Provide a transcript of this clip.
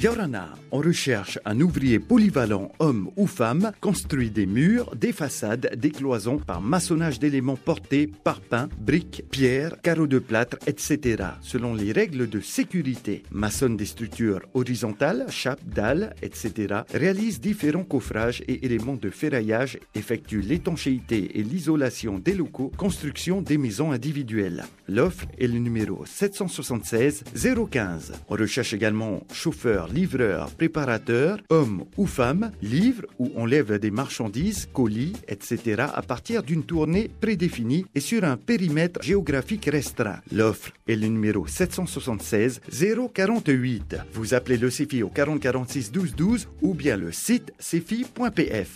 Yorana, on recherche un ouvrier polyvalent, homme ou femme, construit des murs, des façades, des cloisons par maçonnage d'éléments portés, parpaings, briques, pierres, carreaux de plâtre, etc. selon les règles de sécurité. Maçonne des structures horizontales, chapes, dalles, etc. Réalise différents coffrages et éléments de ferraillage, effectue l'étanchéité et l'isolation des locaux, construction des maisons individuelles. L'offre est le numéro 776 015. On recherche également chauffeur, livreur, préparateur, homme ou femme, livre ou enlève des marchandises, colis, etc. à partir d'une tournée prédéfinie et sur un périmètre géographique restreint. L'offre est le numéro 776 048. Vous appelez le CEFI au 4046 12 12 ou bien le site cefi.pf.